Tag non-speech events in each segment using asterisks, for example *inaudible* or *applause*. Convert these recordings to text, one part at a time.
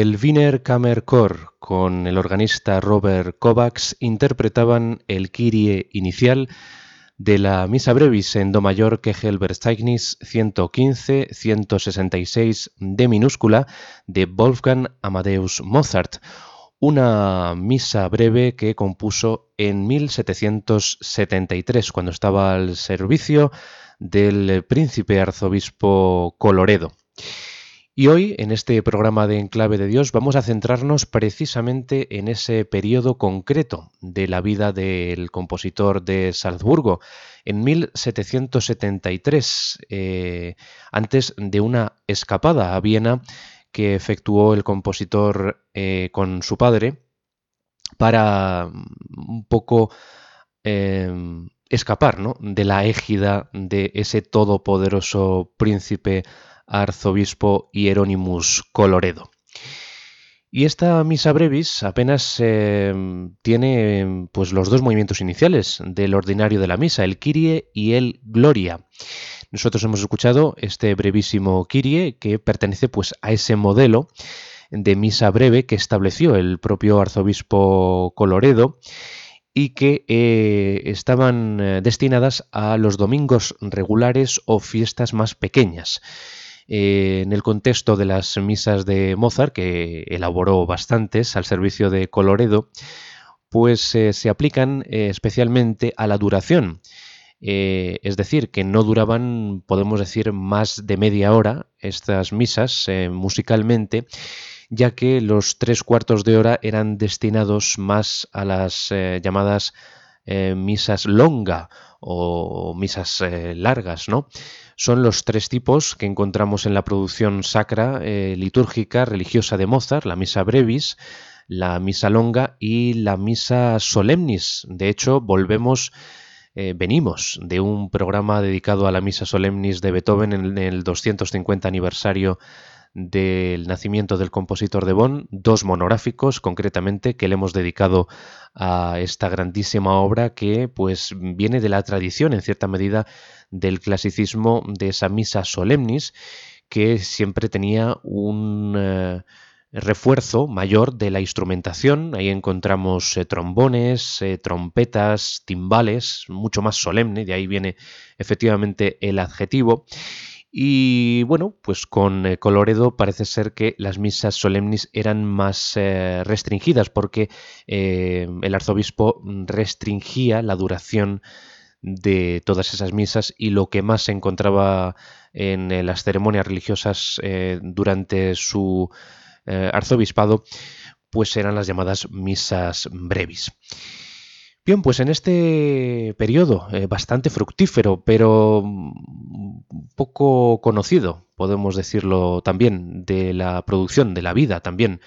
El Wiener Kammerchor con el organista Robert Kovacs interpretaban el Kyrie inicial de la Misa Brevis en Do mayor Kegelverzeichnis 115-166 de minúscula de Wolfgang Amadeus Mozart, una misa breve que compuso en 1773 cuando estaba al servicio del príncipe arzobispo Coloredo. Y hoy, en este programa de Enclave de Dios, vamos a centrarnos precisamente en ese periodo concreto de la vida del compositor de Salzburgo, en 1773, eh, antes de una escapada a Viena que efectuó el compositor eh, con su padre para mm, un poco em, escapar de la égida de ese todopoderoso príncipe arzobispo Hieronymus Coloredo. Y esta misa brevis apenas eh, tiene pues, los dos movimientos iniciales del ordinario de la misa, el Kyrie y el Gloria. Nosotros hemos escuchado este brevísimo Kyrie que pertenece pues, a ese modelo de misa breve que estableció el propio arzobispo Coloredo y que eh, estaban eh, destinadas a los domingos regulares o fiestas más pequeñas. Eh, en el contexto de las misas de Mozart, que elaboró bastantes al servicio de Coloredo, pues eh, se aplican eh, especialmente a la duración. es decir, que no duraban, podemos decir, más de media hora estas misas musicalmente, ya que los tres cuartos de hora eran destinados más a las llamadas misas longa o misas largas, ¿no? Son los tres tipos que encontramos en la producción sacra, eh, litúrgica, religiosa de Mozart, la misa brevis, la misa longa y la misa solemnis. De hecho, volvemos, eh, venimos de un programa dedicado a la misa solemnis de Beethoven en el 250 aniversario del nacimiento del compositor de Bonn, dos monográficos concretamente que le hemos dedicado a esta grandísima obra que pues viene de la tradición en cierta medida del clasicismo de esa misa solemnis que siempre tenía un eh, refuerzo mayor de la instrumentación. Ahí encontramos eh, trombones, eh, trompetas, timbales, mucho más solemne, de ahí viene efectivamente el adjetivo. Y bueno, pues con Coloredo parece ser que las misas solemnis eran más restringidas porque el arzobispo restringía la duración de todas esas misas y lo que más se encontraba en eh, las ceremonias religiosas eh, durante su eh, arzobispado, pues eran las llamadas misas brevis. Bien, pues en este periodo bastante fructífero, pero poco conocido, podemos decirlo también, de la producción, de la vida también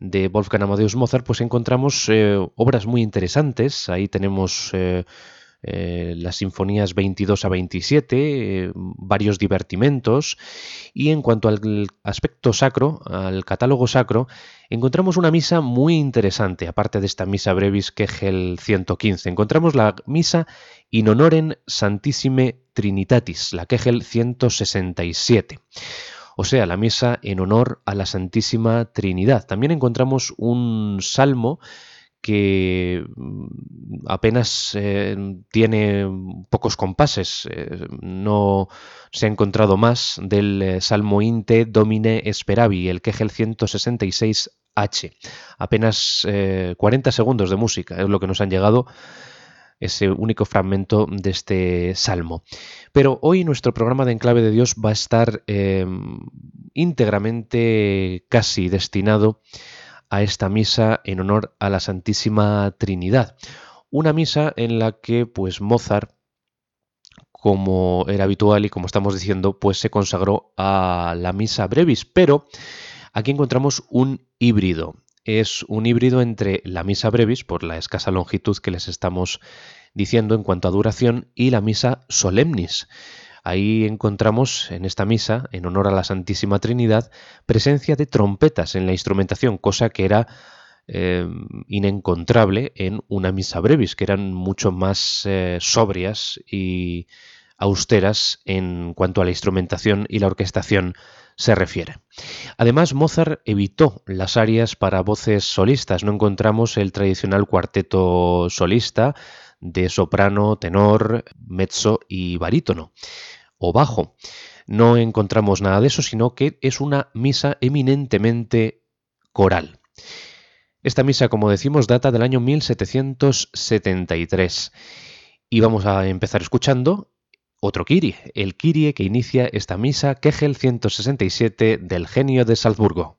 de Wolfgang Amadeus Mozart, pues encontramos eh, obras muy interesantes. Ahí tenemos eh, eh, las sinfonías 22 a 27, varios divertimentos. Y en cuanto al aspecto sacro, al catálogo sacro, encontramos una misa muy interesante, aparte de esta misa brevis Kegel 115. Encontramos la misa in honorem Santissime Trinitatis, la Kegel 167 o sea, la misa en honor a la Santísima Trinidad. También encontramos un salmo que mm, apenas eh, tiene pocos compases, eh, no se ha encontrado más del eh, Salmo Inte Domine Esperavi, el Kegel 166H. Apenas 40 segundos de música es lo que nos han llegado ese único fragmento de este salmo. Pero hoy nuestro programa de Enclave de Dios va a estar em, íntegramente casi destinado esta misa en honor a la Santísima Trinidad. Una misa en la que pues Mozart como era habitual y como estamos diciendo, pues se consagró a la misa brevis, pero aquí encontramos un híbrido es un híbrido entre la misa brevis, por la escasa longitud que les estamos diciendo en cuanto a duración, y la misa solemnis. Ahí encontramos en esta misa, en honor a la Santísima Trinidad, presencia de trompetas en la instrumentación, cosa que era eh, inencontrable en una misa brevis, que eran mucho más eh, sobrias y austeras en cuanto a la instrumentación y la orquestación se refiere. Además, Mozart evitó las arias para voces solistas. No encontramos el tradicional cuarteto solista de soprano, tenor, mezzo y barítono o bajo. No encontramos nada de eso, sino que es una misa eminentemente coral. Esta misa, como decimos, data del año 1773. Y vamos a empezar escuchando otro Kyrie, el Kyrie que inicia esta misa Kegel 167 del genio de Salzburgo.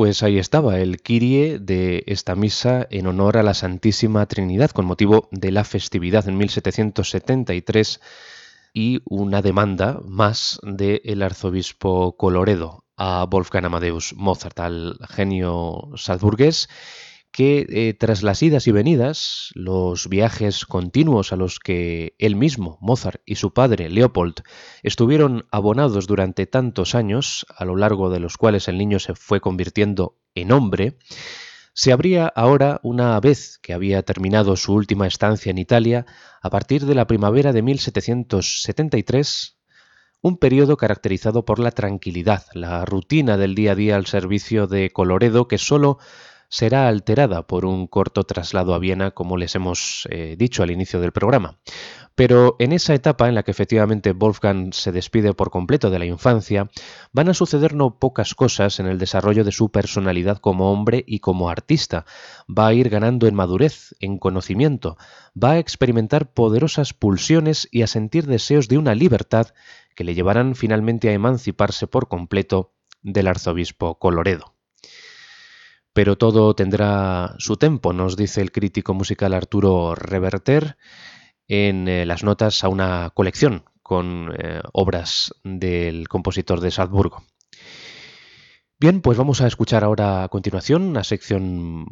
Pues ahí estaba el Kyrie de esta misa en honor a la Santísima Trinidad con motivo de la festividad en 1773 y una demanda más del arzobispo Coloredo a Wolfgang Amadeus Mozart, al genio salzburgués, que eh, tras las idas y venidas, los viajes continuos a los que él mismo, Mozart y su padre, Leopold, estuvieron abonados durante tantos años, a lo largo de los cuales el niño se fue convirtiendo en hombre, se abría ahora, una vez que había terminado su última estancia en Italia, a partir de la primavera de 1773, un periodo caracterizado por la tranquilidad, la rutina del día a día al servicio de Coloredo que sólo será alterada por un corto traslado a Viena, como les hemos eh, dicho al inicio del programa. Pero en esa etapa en la que efectivamente Wolfgang se despide por completo de la infancia, van a suceder no pocas cosas en el desarrollo de su personalidad como hombre y como artista. Va a ir ganando en madurez, en conocimiento, va a experimentar poderosas pulsiones y a sentir deseos de una libertad que le llevarán finalmente a emanciparse por completo del arzobispo Coloredo. Pero todo tendrá su tempo, nos dice el crítico musical Arturo Reverter en eh, las notas a una colección con eh, obras del compositor de Salzburgo. Bien, pues vamos a escuchar ahora a continuación una sección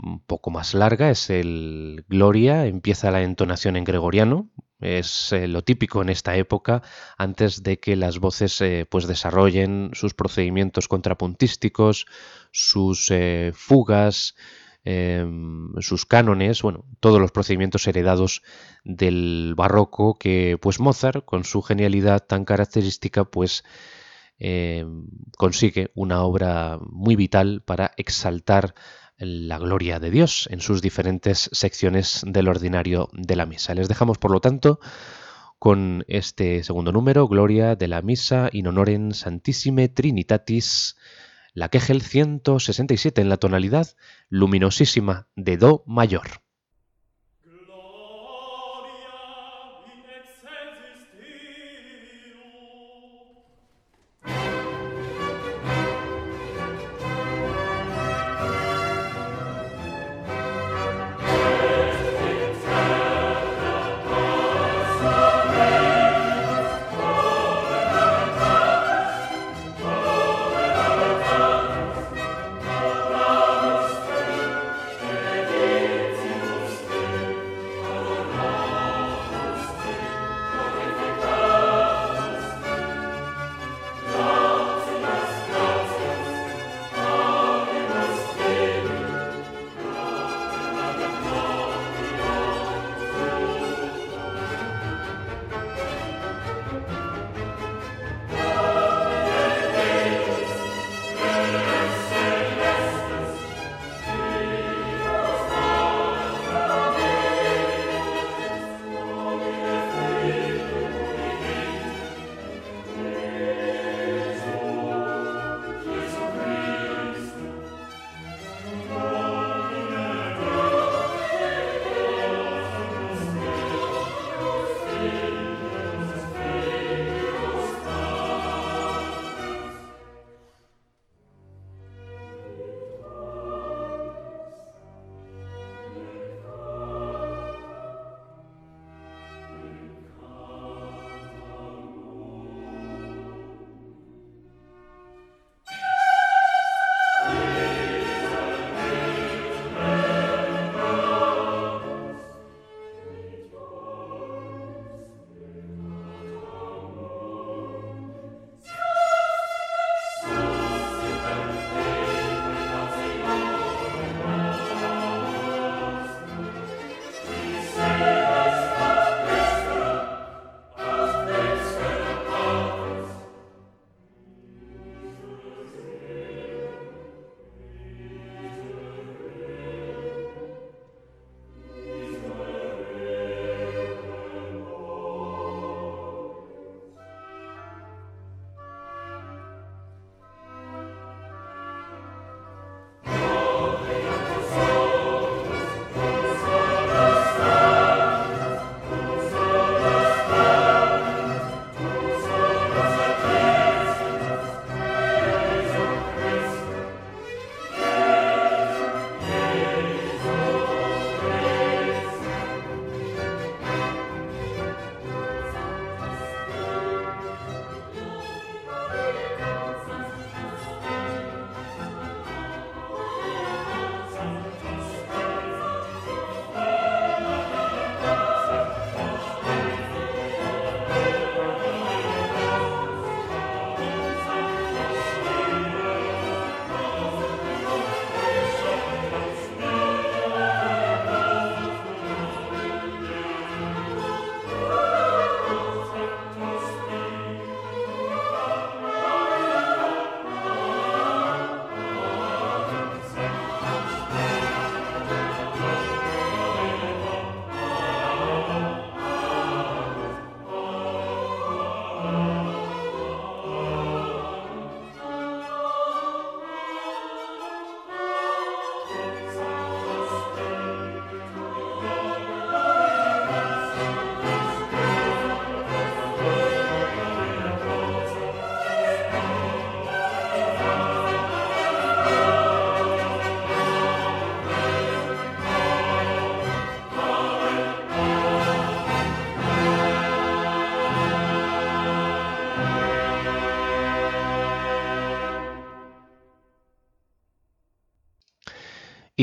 un poco más larga, es el Gloria, empieza la entonación en gregoriano, es eh, lo típico en esta época, antes de que las voces eh, pues desarrollen sus procedimientos contrapuntísticos, sus eh, fugas, em, sus cánones, bueno, todos los procedimientos heredados del barroco que pues Mozart, con su genialidad tan característica, pues em, consigue una obra muy vital para exaltar la gloria de Dios en sus diferentes secciones del ordinario de la misa. Les dejamos, por lo tanto, con este segundo número, Gloria de la Misa in honorem Santissime Trinitatis, la Kegel 167 en la tonalidad luminosísima de Do mayor.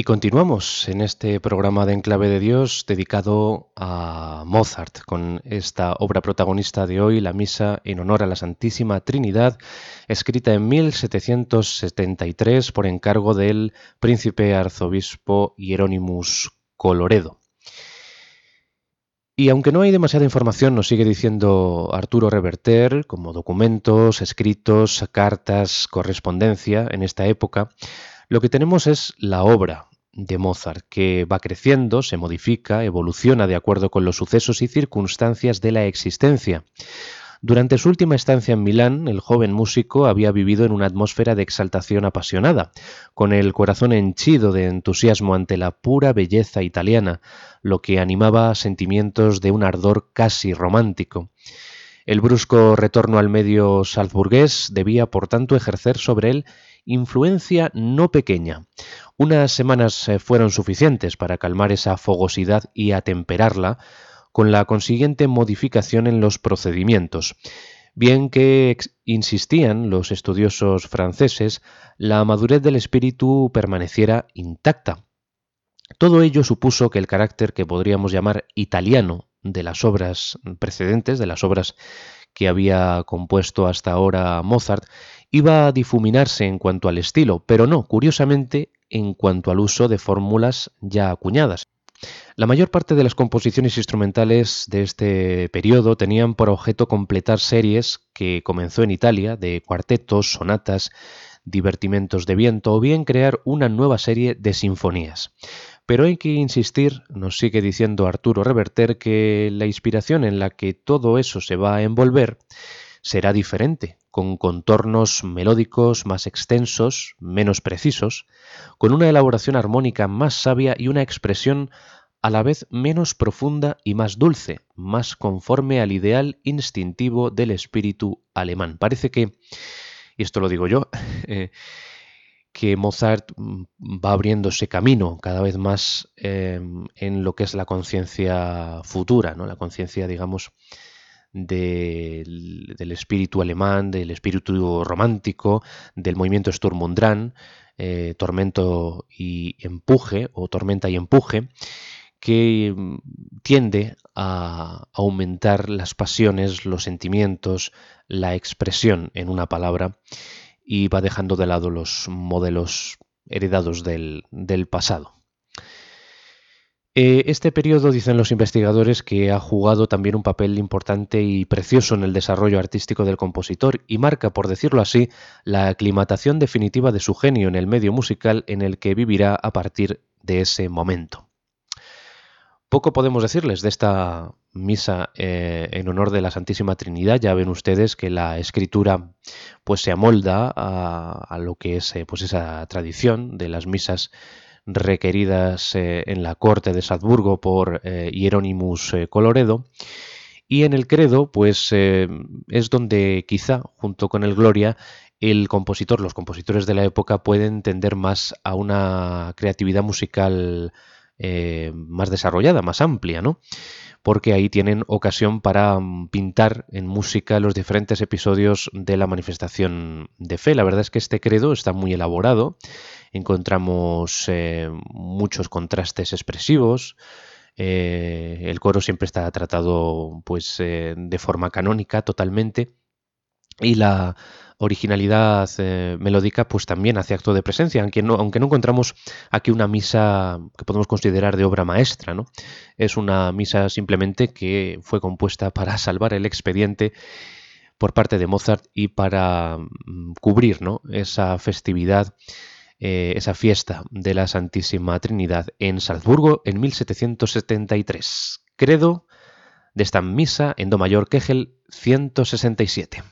Continuamos en este programa de Enclave de Dios dedicado a Mozart, con esta obra protagonista de hoy, la Misa en honor a la Santísima Trinidad, escrita en 1773 por encargo del príncipe arzobispo Hieronymus Coloredo. Y aunque no hay demasiada información, nos sigue diciendo Arturo Reverter, como documentos, escritos, cartas, correspondencia en esta época, lo que tenemos es la obra de Mozart, que va creciendo, se modifica, evoluciona de acuerdo con los sucesos y circunstancias de la existencia. Durante su última estancia en Milán, el joven músico había vivido en una atmósfera de exaltación apasionada, con el corazón henchido de entusiasmo ante la pura belleza italiana, lo que animaba sentimientos de un ardor casi romántico. El brusco retorno al medio salzburgués debía, por tanto, ejercer sobre él influencia no pequeña. Unas semanas eh, fueron suficientes para calmar esa fogosidad y atemperarla, con la consiguiente modificación en los procedimientos. Bien que insistían los estudiosos franceses, la madurez del espíritu permaneciera intacta. Todo ello supuso que el carácter que podríamos llamar italiano de las obras precedentes, de las obras que había compuesto hasta ahora Mozart, iba a difuminarse en cuanto al estilo, pero no, curiosamente, en cuanto al uso de fórmulas ya acuñadas. La mayor parte de las composiciones instrumentales de este periodo tenían por objeto completar series que comenzó en Italia de cuartetos, sonatas, divertimentos de viento o bien crear una nueva serie de sinfonías. Pero hay que insistir, nos sigue diciendo Arturo Reverter, que la inspiración en la que todo eso se va a envolver será diferente, con contornos melódicos más extensos, menos precisos, con una elaboración armónica más sabia y una expresión a la vez menos profunda y más dulce, más conforme al ideal instintivo del espíritu alemán. Parece que, y esto lo digo yo, *laughs* eh, que Mozart va abriéndose camino cada vez más em, en lo que es la conciencia futura, ¿no? la conciencia, digamos, del, espíritu alemán, del espíritu romántico, del movimiento Sturm und Drang, eh, tormento y empuje, o tormenta y empuje, que mm, tiende a aumentar las pasiones, los sentimientos, la expresión en una palabra y va dejando de lado los modelos heredados del, pasado. Eh, este periodo, dicen los investigadores, que ha jugado también un papel importante y precioso en el desarrollo artístico del compositor y marca, por decirlo así, la aclimatación definitiva de su genio en el medio musical en el que vivirá a partir de ese momento. Poco podemos decirles de esta misa eh, en honor de la Santísima Trinidad. Ya ven ustedes que la escritura pues se amolda a, lo que es eh, pues esa tradición de las misas requeridas eh, en la corte de Salzburgo por Hieronymus Coloredo. Y en el credo, pues es donde quizá, junto con el Gloria, el compositor, los compositores de la época pueden tender más a una creatividad musical más desarrollada, más amplia, ¿no? porque ahí tienen ocasión para mm, pintar en música los diferentes episodios de la manifestación de fe. La verdad es que este credo está muy elaborado, encontramos eh, muchos contrastes expresivos, eh, el coro siempre está tratado pues eh, de forma canónica totalmente y la originalidad eh, melódica pues también hace acto de presencia, aunque no, encontramos aquí una misa que podemos considerar de obra maestra, ¿no? Es una misa simplemente que fue compuesta para salvar el expediente por parte de Mozart y para mm, cubrir ¿no? esa festividad, eh, esa fiesta de la Santísima Trinidad en Salzburgo en 1773. Credo de esta misa en Do mayor Kegel 167.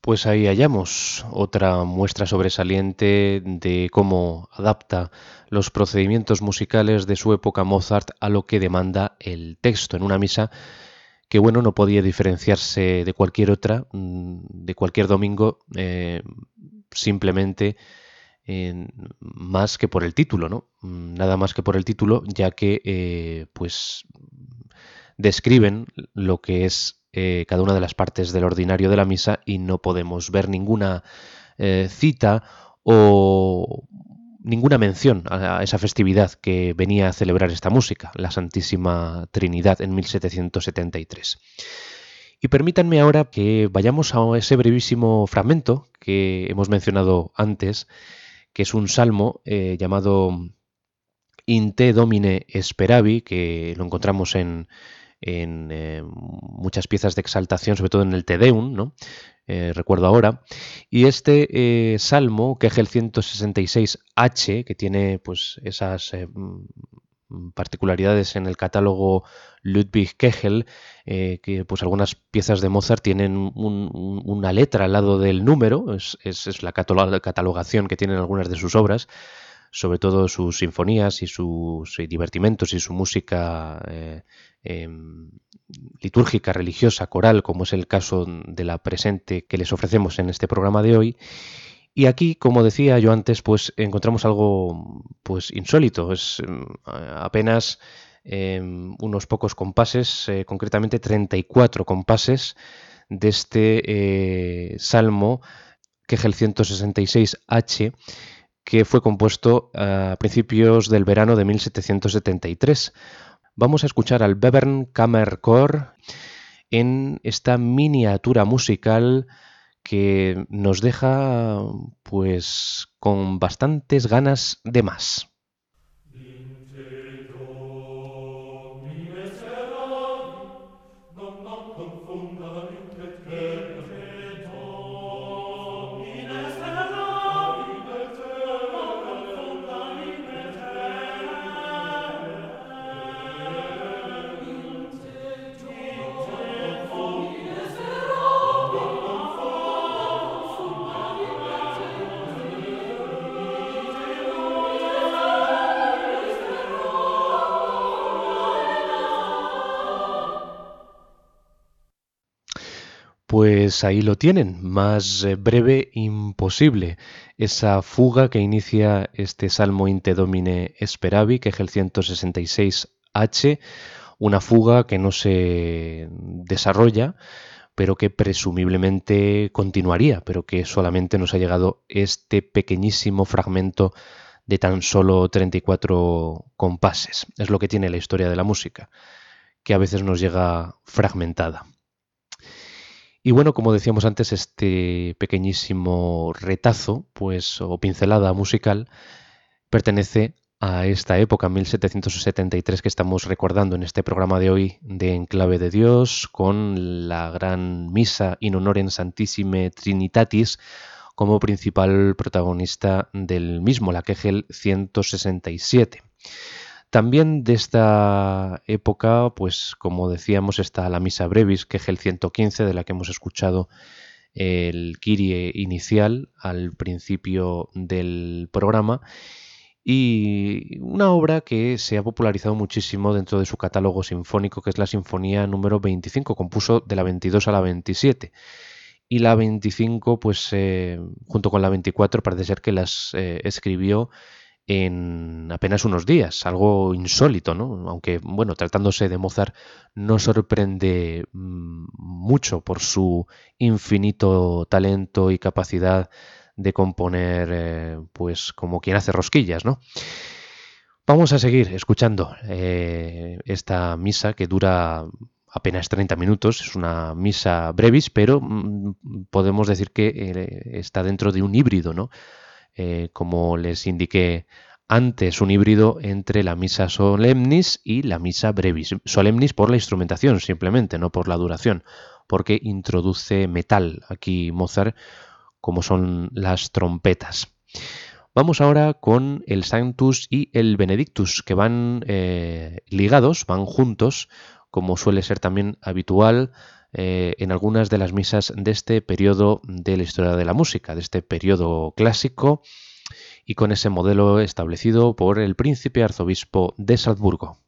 Pues ahí hallamos otra muestra sobresaliente de cómo adapta los procedimientos musicales de su época Mozart a lo que demanda el texto en una misa que bueno no podía diferenciarse de cualquier otra, mm, de cualquier domingo, eh, simplemente más que por el título, ¿no? Mm, nada más que por el título, ya que eh, pues describen lo que es eh, cada una de las partes del ordinario de la misa y no podemos ver ninguna cita o ninguna mención a esa festividad que venía a celebrar esta música, la Santísima Trinidad en 1773. Y permítanme ahora que vayamos a ese brevísimo fragmento que hemos mencionado antes, que es un salmo eh, llamado In te domine speravi, que lo encontramos en, eh, muchas piezas de exaltación, sobre todo en el Te Deum, ¿no? Eh, recuerdo ahora. Y este eh, salmo, que es el 166H, que tiene pues esas eh, mm, particularidades en el catálogo Ludwig Kegel, que pues algunas piezas de Mozart tienen una letra al lado del número, es, la catalogación que tienen algunas de sus obras, sobre todo sus sinfonías y sus divertimentos y su música Em, litúrgica, religiosa, coral, como es el caso de la presente que les ofrecemos en este programa de hoy. Y aquí, como decía yo antes, pues encontramos algo pues insólito. Es em, apenas em, unos pocos compases, eh, concretamente 34 compases de este eh, salmo, que es el 166H, que fue compuesto a principios del verano de 1773 vamos a escuchar al Bevern Kammerchor en esta miniatura musical que nos deja pues con bastantes ganas de más. Pues ahí lo tienen, más eh, breve imposible. Esa fuga que inicia este Salmo Inte Domine Speravi, que es el 166H, una fuga que no se desarrolla, pero que presumiblemente continuaría, pero que solamente nos ha llegado este pequeñísimo fragmento de tan solo 34 compases. Es lo que tiene la historia de la música, que a veces nos llega fragmentada. Y bueno, como decíamos antes, este pequeñísimo retazo, pues, o pincelada musical, pertenece a esta época, 1773, que estamos recordando en este programa de hoy de Enclave de Dios, con la gran misa in honorem Santissime Trinitatis como principal protagonista del mismo, la Kegel 167. También de esta época, pues como decíamos, está la Misa Brevis, que es el 115, de la que hemos escuchado el Kirie inicial al principio del programa. Y una obra que se ha popularizado muchísimo dentro de su catálogo sinfónico, que es la Sinfonía número 25, compuso de la 22 a la 27 y la 25, pues eh, junto con la 24 parece ser que las eh, escribió en apenas unos días, algo insólito, ¿no? Aunque, bueno, tratándose de Mozart, no sorprende mm, mucho por su infinito talento y capacidad de componer, eh, pues, como quien hace rosquillas, ¿no? Vamos a seguir escuchando eh, esta misa que dura apenas 30 minutos, es una misa brevis, pero mm, podemos decir que eh, está dentro de un híbrido, ¿no? Eh, como les indiqué antes, un híbrido entre la misa solemnis y la misa brevis. Solemnis por la instrumentación, simplemente, no por la duración, porque introduce metal aquí Mozart, como son las trompetas. Vamos ahora con el Sanctus y el Benedictus, que van eh, ligados, van juntos, como suele ser también habitual eh, en algunas de las misas de este periodo de la historia de la música, de este periodo clásico y con ese modelo establecido por el príncipe arzobispo de Salzburgo.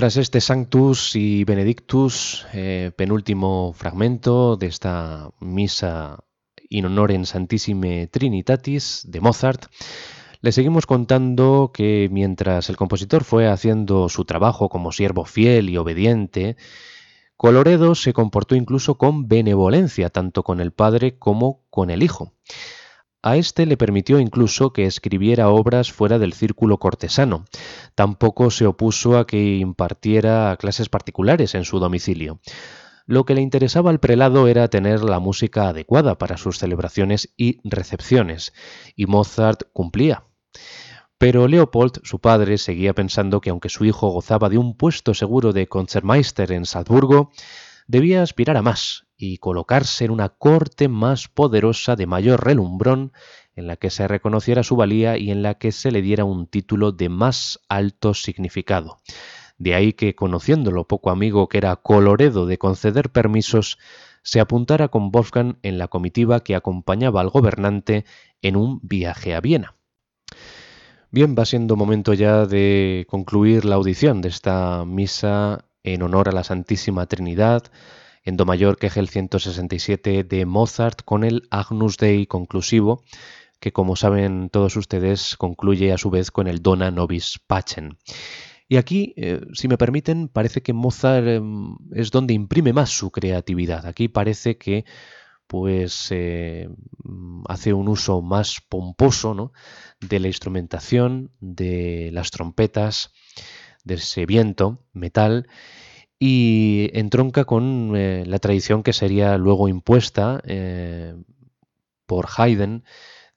Tras este Sanctus y Benedictus, eh, penúltimo fragmento de esta misa in honorem Santissime Trinitatis de Mozart, le seguimos contando que mientras el compositor fue haciendo su trabajo como siervo fiel y obediente, Coloredo se comportó incluso con benevolencia tanto con el padre como con el hijo. A este le permitió incluso que escribiera obras fuera del círculo cortesano. Tampoco se opuso a que impartiera clases particulares en su domicilio. Lo que le interesaba al prelado era tener la música adecuada para sus celebraciones y recepciones, y Mozart cumplía. Pero Leopold, su padre, seguía pensando que aunque su hijo gozaba de un puesto seguro de Concertmeister en Salzburgo, debía aspirar a más y colocarse en una corte más poderosa de mayor relumbrón, en la que se reconociera su valía y en la que se le diera un título de más alto significado. De ahí que, conociendo lo poco amigo que era Coloredo de conceder permisos, se apuntara con Wolfgang en la comitiva que acompañaba al gobernante en un viaje a Viena. Bien, va siendo momento ya de concluir la audición de esta misa en honor a la Santísima Trinidad, en Do mayor que es el 167 de Mozart con el Agnus Dei conclusivo, que como saben todos ustedes concluye a su vez con el Dona Nobis Pacem. Y aquí, eh, si me permiten, parece que Mozart em, es donde imprime más su creatividad. Aquí parece que pues eh, hace un uso más pomposo ¿no? de la instrumentación, de las trompetas, de ese viento, metal, y entronca con eh, la tradición que sería luego impuesta eh, por Haydn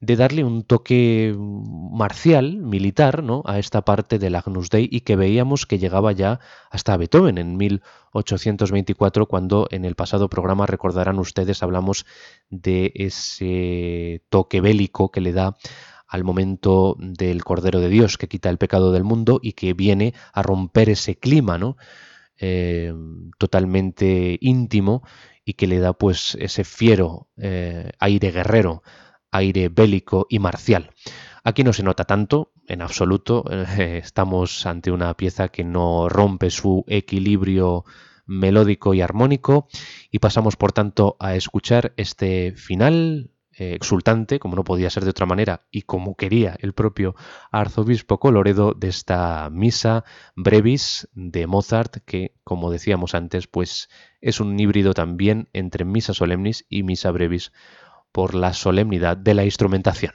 de darle un toque marcial, militar, ¿no? a esta parte del Agnus Dei y que veíamos que llegaba ya hasta Beethoven en 1824, cuando en el pasado programa, recordarán ustedes, hablamos de ese toque bélico que le da al momento del Cordero de Dios que quita el pecado del mundo y que viene a romper ese clima, ¿no? Eh, totalmente íntimo y que le da pues ese fiero eh, aire guerrero, aire bélico y marcial. Aquí no se nota tanto, en absoluto, *laughs* eh, estamos ante una pieza que no rompe su equilibrio melódico y armónico y pasamos por tanto a escuchar este final eh, exultante, como no podía ser de otra manera, y como quería el propio arzobispo Coloredo de esta misa brevis de Mozart, que, como decíamos antes, pues es un híbrido también entre misa solemnis y misa brevis por la solemnidad de la instrumentación.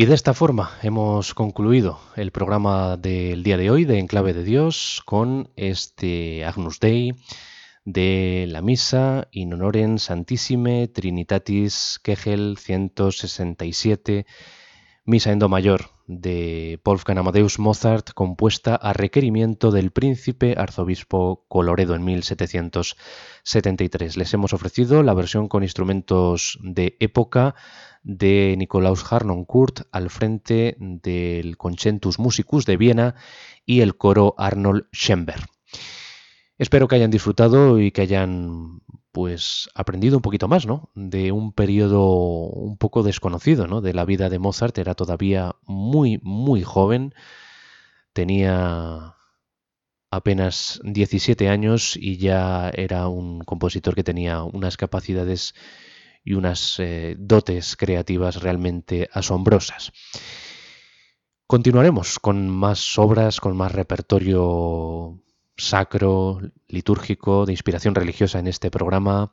Y de esta forma hemos concluido el programa del día de hoy de Enclave de Dios con este Agnus Dei de la misa in honorem Santissime Trinitatis Kegel 167, misa en do mayor de Wolfgang Amadeus Mozart, compuesta a requerimiento del príncipe arzobispo Coloredo en 1773. Les hemos ofrecido la versión con instrumentos de época de Nikolaus Harnoncourt al frente del Concentus Musicus de Viena y el coro Arnold Schember. Espero que hayan disfrutado y que hayan pues aprendido un poquito más, ¿no? De un periodo un poco desconocido, ¿no? De la vida de Mozart. Era todavía muy, muy joven. Tenía apenas 17 años y ya era un compositor que tenía unas capacidades y unas eh, dotes creativas realmente asombrosas. Continuaremos con más obras, con más repertorio sacro, litúrgico, de inspiración religiosa en este programa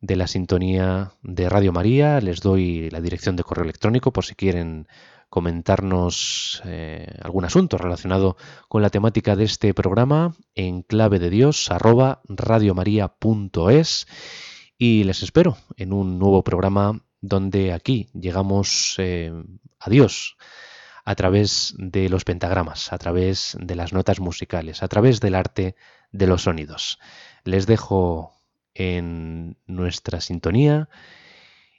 de la sintonía de Radio María. Les doy la dirección de correo electrónico por si quieren comentarnos eh, algún asunto relacionado con la temática de este programa en clave de Dios arroba y les espero en un nuevo programa donde aquí llegamos eh, a Dios a través de los pentagramas, a través de las notas musicales, a través del arte de los sonidos. Les dejo en nuestra sintonía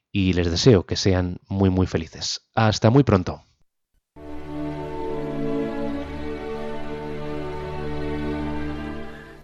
y les deseo que sean muy muy felices. Hasta muy pronto.